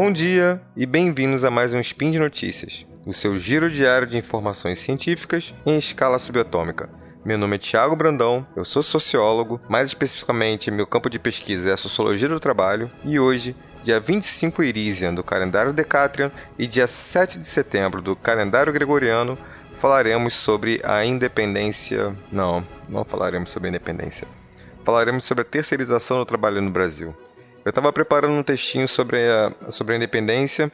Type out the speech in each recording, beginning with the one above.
Bom dia e bem-vindos a mais um Spin de Notícias, o seu giro diário de informações científicas em escala subatômica. Meu nome é Thiago Brandão, eu sou sociólogo, mais especificamente meu campo de pesquisa é a sociologia do trabalho, e hoje, dia 25 Irisian do calendário Decatrian e dia 7 de setembro do calendário Gregoriano, falaremos sobre a independência. Não, não falaremos sobre a independência. Falaremos sobre a terceirização do trabalho no Brasil. Eu estava preparando um textinho sobre a, sobre a independência,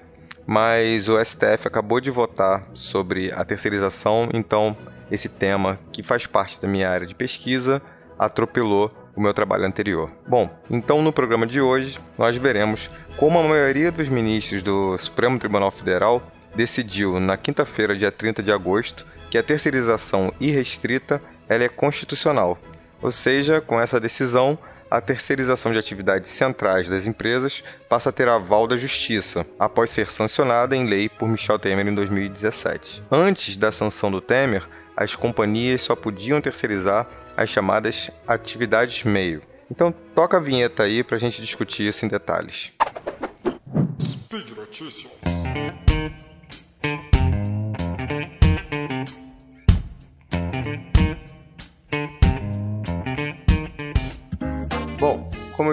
mas o STF acabou de votar sobre a terceirização, então esse tema, que faz parte da minha área de pesquisa, atropelou o meu trabalho anterior. Bom, então no programa de hoje nós veremos como a maioria dos ministros do Supremo Tribunal Federal decidiu na quinta-feira, dia 30 de agosto, que a terceirização irrestrita ela é constitucional. Ou seja, com essa decisão, a terceirização de atividades centrais das empresas passa a ter aval da Justiça, após ser sancionada em lei por Michel Temer em 2017. Antes da sanção do Temer, as companhias só podiam terceirizar as chamadas atividades meio. Então toca a vinheta aí para a gente discutir isso em detalhes. Speed Notícias.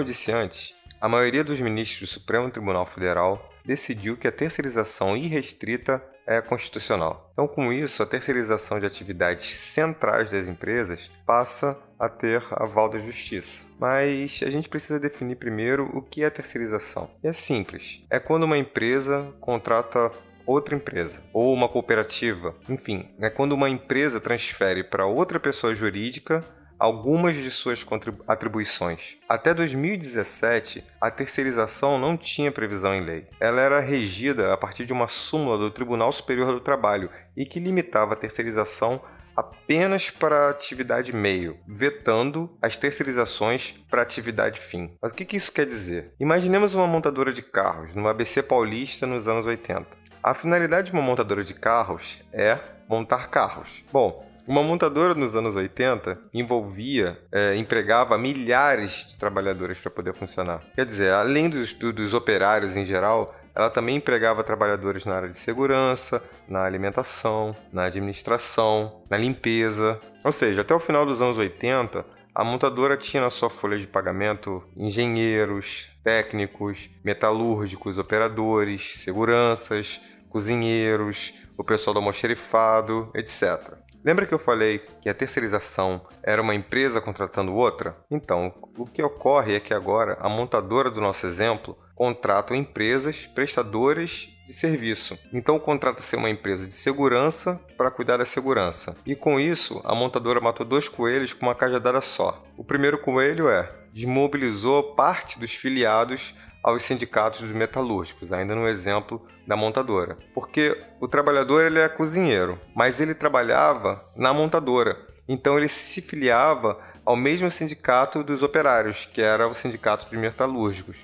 Eu disse antes, a maioria dos ministros do Supremo Tribunal Federal decidiu que a terceirização irrestrita é constitucional. Então, com isso, a terceirização de atividades centrais das empresas passa a ter aval da justiça. Mas a gente precisa definir primeiro o que é terceirização. E é simples: é quando uma empresa contrata outra empresa ou uma cooperativa, enfim, é quando uma empresa transfere para outra pessoa jurídica algumas de suas atribuições. Até 2017, a terceirização não tinha previsão em lei. Ela era regida a partir de uma súmula do Tribunal Superior do Trabalho e que limitava a terceirização apenas para atividade meio, vetando as terceirizações para atividade fim. O que, isso quer dizer? Imaginemos uma montadora de carros no ABC Paulista nos anos 80. A finalidade de uma montadora de carros é montar carros. Bom, uma montadora nos anos 80 envolvia, é, empregava milhares de trabalhadores para poder funcionar. Quer dizer, além dos, dos operários em geral, ela também empregava trabalhadores na área de segurança, na alimentação, na administração, na limpeza. Ou seja, até o final dos anos 80, a montadora tinha na sua folha de pagamento engenheiros, técnicos, metalúrgicos, operadores, seguranças, cozinheiros, o pessoal do almoxerifado, etc. Lembra que eu falei que a terceirização era uma empresa contratando outra? Então, o que ocorre é que agora a montadora do nosso exemplo contrata empresas prestadoras de serviço. Então contrata-se uma empresa de segurança para cuidar da segurança. E com isso, a montadora matou dois coelhos com uma cajadada só. O primeiro coelho é desmobilizou parte dos filiados aos sindicatos dos metalúrgicos, ainda no exemplo da montadora. Porque o trabalhador ele é cozinheiro, mas ele trabalhava na montadora. Então ele se filiava ao mesmo sindicato dos operários, que era o sindicato dos metalúrgicos.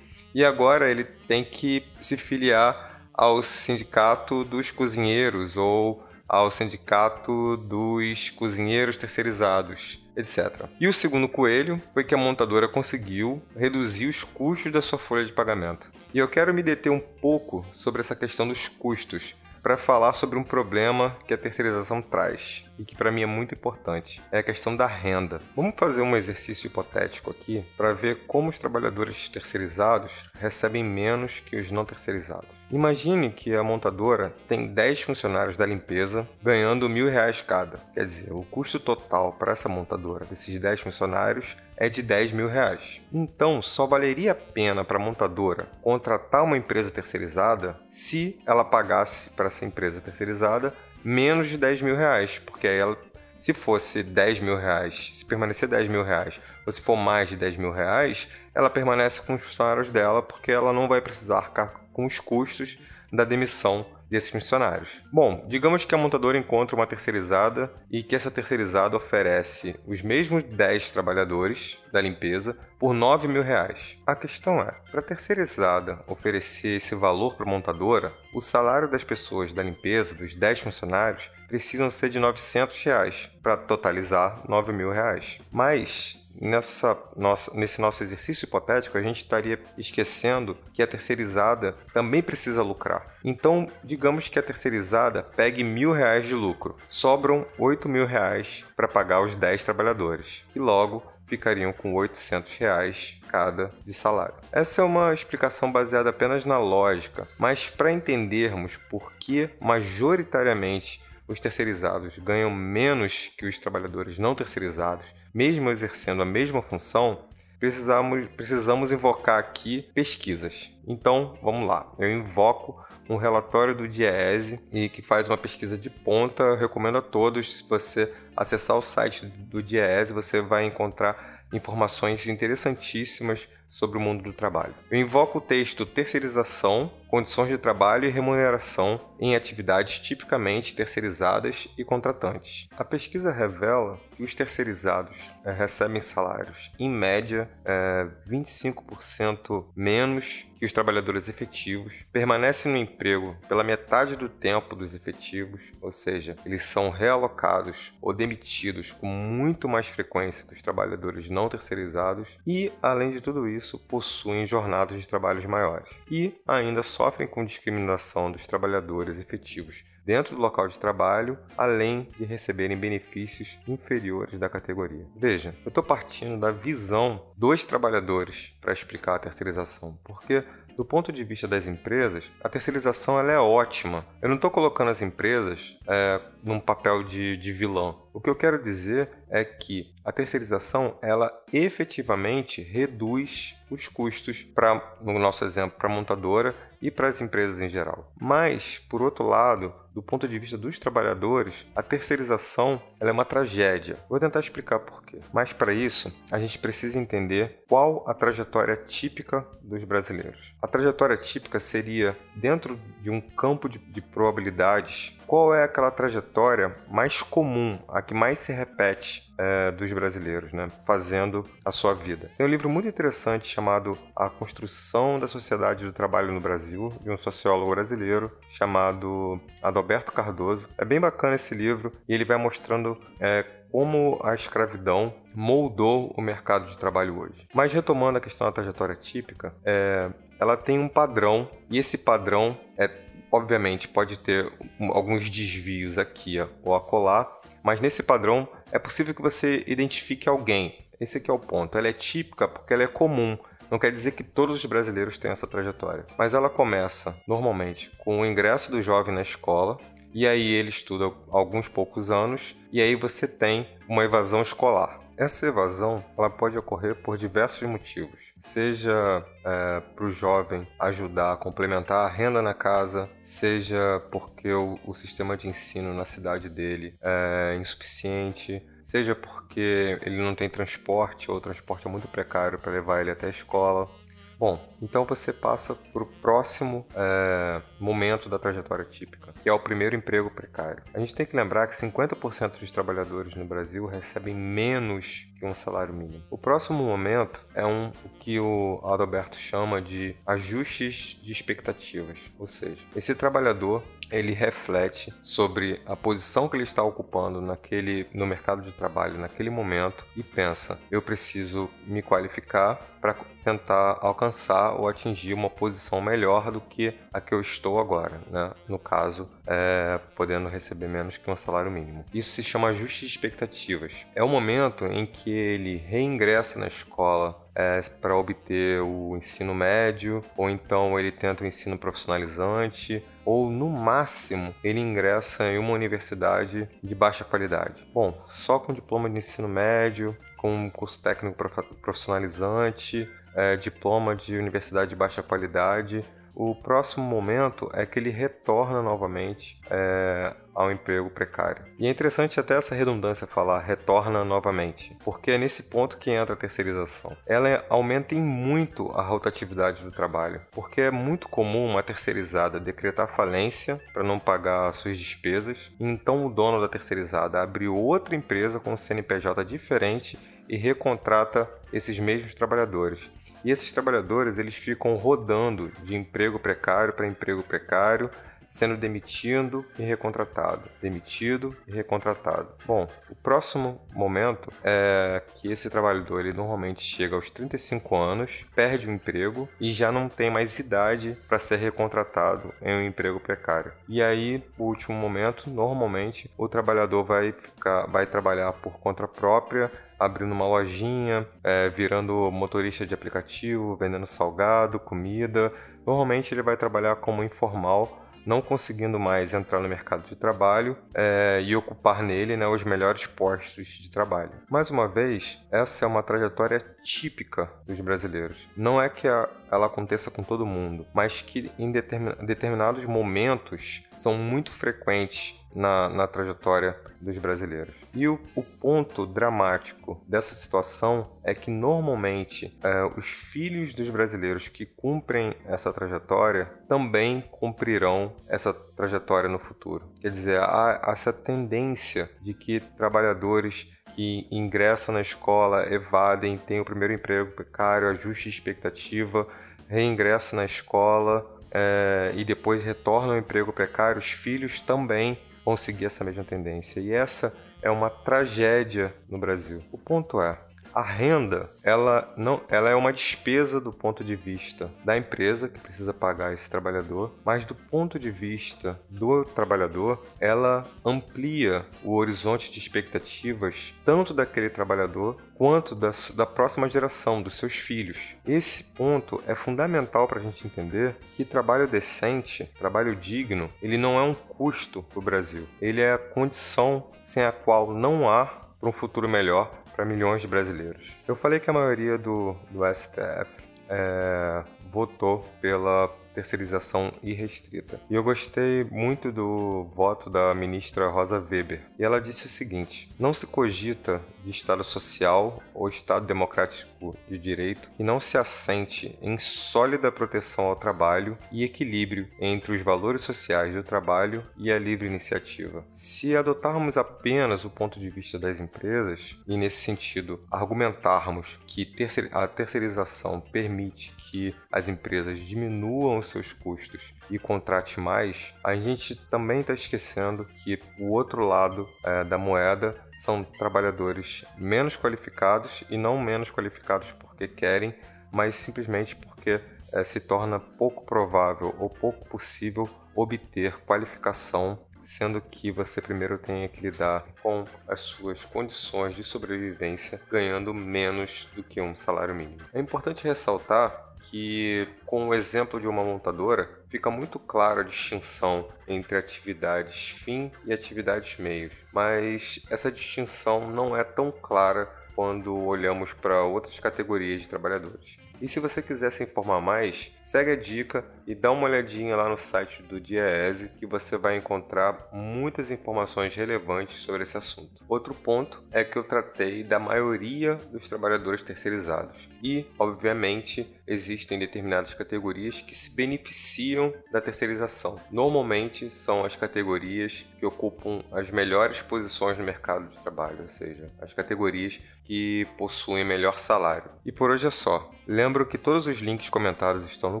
E agora ele tem que se filiar ao sindicato dos cozinheiros ou ao sindicato dos cozinheiros terceirizados etc. E o segundo coelho foi que a montadora conseguiu reduzir os custos da sua folha de pagamento. E eu quero me deter um pouco sobre essa questão dos custos para falar sobre um problema que a terceirização traz e que para mim é muito importante. É a questão da renda. Vamos fazer um exercício hipotético aqui para ver como os trabalhadores terceirizados recebem menos que os não terceirizados. Imagine que a montadora tem 10 funcionários da limpeza ganhando mil reais cada. Quer dizer, o custo total para essa montadora desses 10 funcionários é de 10 mil reais. Então, só valeria a pena para a montadora contratar uma empresa terceirizada se ela pagasse para essa empresa terceirizada menos de 10 mil reais, porque aí ela, se fosse 10 mil reais, se permanecer 10 mil reais, ou se for mais de 10 mil reais, ela permanece com os funcionários dela, porque ela não vai precisar com os custos da demissão desses funcionários. Bom, digamos que a montadora encontra uma terceirizada e que essa terceirizada oferece os mesmos 10 trabalhadores da limpeza por 9 mil reais. A questão é, para a terceirizada oferecer esse valor para a montadora, o salário das pessoas da limpeza, dos 10 funcionários, precisam ser de 900 reais para totalizar 9 mil reais. Mas nessa nossa, nesse nosso exercício hipotético, a gente estaria esquecendo que a terceirizada também precisa lucrar. Então, digamos que a terceirizada pegue mil reais de lucro, sobram oito mil reais para pagar os 10 trabalhadores, e logo ficariam com 800 reais cada de salário. Essa é uma explicação baseada apenas na lógica, mas para entendermos por que majoritariamente os terceirizados ganham menos que os trabalhadores não terceirizados, mesmo exercendo a mesma função, precisamos, precisamos invocar aqui pesquisas. Então, vamos lá. Eu invoco um relatório do DIEESE e que faz uma pesquisa de ponta. Eu recomendo a todos, se você acessar o site do DIEESE, você vai encontrar informações interessantíssimas sobre o mundo do trabalho. Eu invoco o texto terceirização, condições de trabalho e remuneração em atividades tipicamente terceirizadas e contratantes. A pesquisa revela que os terceirizados é, recebem salários, em média, é, eh, 25% menos que os trabalhadores efetivos, permanecem no emprego pela metade do tempo dos efetivos, ou seja, eles são realocados ou demitidos com muito mais frequência que os trabalhadores não terceirizados e, além de tudo isso, possuem jornadas de trabalhos maiores. E ainda sofrem com discriminação dos trabalhadores efetivos dentro do local de trabalho, além de receberem benefícios inferiores da categoria. Veja, eu estou partindo da visão dos trabalhadores para explicar a terceirização, porque do ponto de vista das empresas, a terceirização ela é ótima. Eu não estou colocando as empresas é, num papel de, de vilão. O que eu quero dizer é que a terceirização ela efetivamente reduz os custos para, no nosso exemplo, para a montadora e para as empresas em geral. Mas, por outro lado, do ponto de vista dos trabalhadores, a terceirização é uma tragédia. Vou tentar explicar por quê. Mas para isso, a gente precisa entender qual a trajetória típica dos brasileiros. A trajetória típica seria, dentro de um campo de, de probabilidades, qual é aquela trajetória mais comum, a que mais se repete é, dos brasileiros, né, fazendo a sua vida. Tem um livro muito interessante chamado A Construção da Sociedade do Trabalho no Brasil, de um sociólogo brasileiro chamado Adalberto Cardoso. É bem bacana esse livro e ele vai mostrando é, como a escravidão moldou o mercado de trabalho hoje. Mas retomando a questão da trajetória típica, é, ela tem um padrão e esse padrão é obviamente pode ter alguns desvios aqui ou acolá, mas nesse padrão é possível que você identifique alguém. Esse aqui é o ponto. Ela é típica porque ela é comum. Não quer dizer que todos os brasileiros têm essa trajetória, mas ela começa normalmente com o ingresso do jovem na escola, e aí ele estuda alguns poucos anos, e aí você tem uma evasão escolar. Essa evasão ela pode ocorrer por diversos motivos, seja é, para o jovem ajudar a complementar a renda na casa, seja porque o, o sistema de ensino na cidade dele é insuficiente, seja porque ele não tem transporte ou o transporte é muito precário para levar ele até a escola, Bom, então você passa para o próximo é, momento da trajetória típica, que é o primeiro emprego precário. A gente tem que lembrar que 50% dos trabalhadores no Brasil recebem menos que um salário mínimo. O próximo momento é um o que o Adalberto chama de ajustes de expectativas, ou seja, esse trabalhador ele reflete sobre a posição que ele está ocupando naquele no mercado de trabalho naquele momento e pensa: eu preciso me qualificar para tentar alcançar ou atingir uma posição melhor do que a que eu estou agora, né? No caso, é, podendo receber menos que um salário mínimo. Isso se chama ajuste de expectativas. É o momento em que ele reingressa na escola é, para obter o ensino médio, ou então ele tenta o ensino profissionalizante, ou no máximo ele ingressa em uma universidade de baixa qualidade. Bom, só com diploma de ensino médio, com um curso técnico profissionalizante, é, diploma de universidade de baixa qualidade, o próximo momento é que ele retorna novamente é, ao emprego precário. E é interessante até essa redundância falar retorna novamente, porque é nesse ponto que entra a terceirização. Ela aumenta em muito a rotatividade do trabalho, porque é muito comum uma terceirizada decretar falência para não pagar suas despesas, e então o dono da terceirizada abre outra empresa com um CNPJ diferente e recontrata esses mesmos trabalhadores. E esses trabalhadores eles ficam rodando de emprego precário para emprego precário, sendo demitido e recontratado, demitido e recontratado. Bom, o próximo momento é que esse trabalhador ele normalmente chega aos 35 anos, perde o emprego e já não tem mais idade para ser recontratado em um emprego precário. E aí, o último momento, normalmente o trabalhador vai ficar, vai trabalhar por conta própria abrindo uma lojinha, é, virando motorista de aplicativo, vendendo salgado, comida. Normalmente ele vai trabalhar como informal não conseguindo mais entrar no mercado de trabalho é, e ocupar nele né, os melhores postos de trabalho. Mais uma vez, essa é uma trajetória típica dos brasileiros. Não é que a, ela aconteça com todo mundo, mas que em determinados momentos são muito frequentes na, na trajetória dos brasileiros. E o, o, ponto dramático dessa situação é que normalmente é, os filhos dos brasileiros que cumprem essa trajetória também cumprirão essa trajetória no futuro. Quer dizer, há essa tendência de que trabalhadores que ingressam na escola, evadem, têm o primeiro emprego precário, ajuste de expectativa, reingressam na escola é, e depois retornam ao emprego precário, os filhos também vão seguir essa mesma tendência. E essa é uma tragédia no Brasil. O ponto é, a renda, ela não, ela é uma despesa do ponto de vista da empresa que precisa pagar esse trabalhador, mas do ponto de vista do trabalhador, ela amplia o horizonte de expectativas tanto daquele trabalhador quanto da, da próxima geração, dos seus filhos. Esse ponto é fundamental para a gente entender que trabalho decente, trabalho digno, ele não é um custo para o Brasil, ele é a condição sem a qual não há para um futuro melhor para milhões de brasileiros. Eu falei que a maioria do, do STF é, votou pela terceirização irrestrita. E eu gostei muito do voto da ministra Rosa Weber. E ela disse o seguinte: não se cogita de Estado social ou Estado democrático de direito que não se assente em sólida proteção ao trabalho e equilíbrio entre os valores sociais do trabalho e a livre iniciativa. Se adotarmos apenas o ponto de vista das empresas e, nesse sentido, argumentarmos que a terceirização permite que as empresas diminuam os seus custos e contrate mais, a gente também está esquecendo que o outro lado é, da moeda são trabalhadores menos qualificados e não menos qualificados porque querem, mas simplesmente porque é, se torna pouco provável ou pouco possível obter qualificação sendo que você primeiro tem que lidar com as suas condições de sobrevivência ganhando menos do que um salário mínimo. É importante ressaltar que, com o exemplo de uma montadora, fica muito clara a distinção entre atividades fim e atividades meios, mas essa distinção não é tão clara quando olhamos para outras categorias de trabalhadores. E se você quiser se informar mais, segue a dica e dá uma olhadinha lá no site do DIEESE que você vai encontrar muitas informações relevantes sobre esse assunto. Outro ponto é que eu tratei da maioria dos trabalhadores terceirizados e, obviamente, existem determinadas categorias que se beneficiam da terceirização. Normalmente são as categorias que ocupam as melhores posições no mercado de trabalho, ou seja, as categorias que possuem melhor salário. E por hoje é só. Lembro que todos os links comentados estão no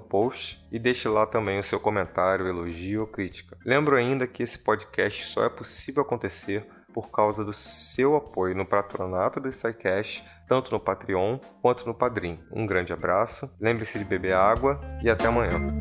post e deixe lá também o seu comentário, elogio ou crítica. Lembro ainda que esse podcast só é possível acontecer por causa do seu apoio no patronato do SciCast, tanto no Patreon quanto no Padrim. Um grande abraço, lembre-se de beber água e até amanhã.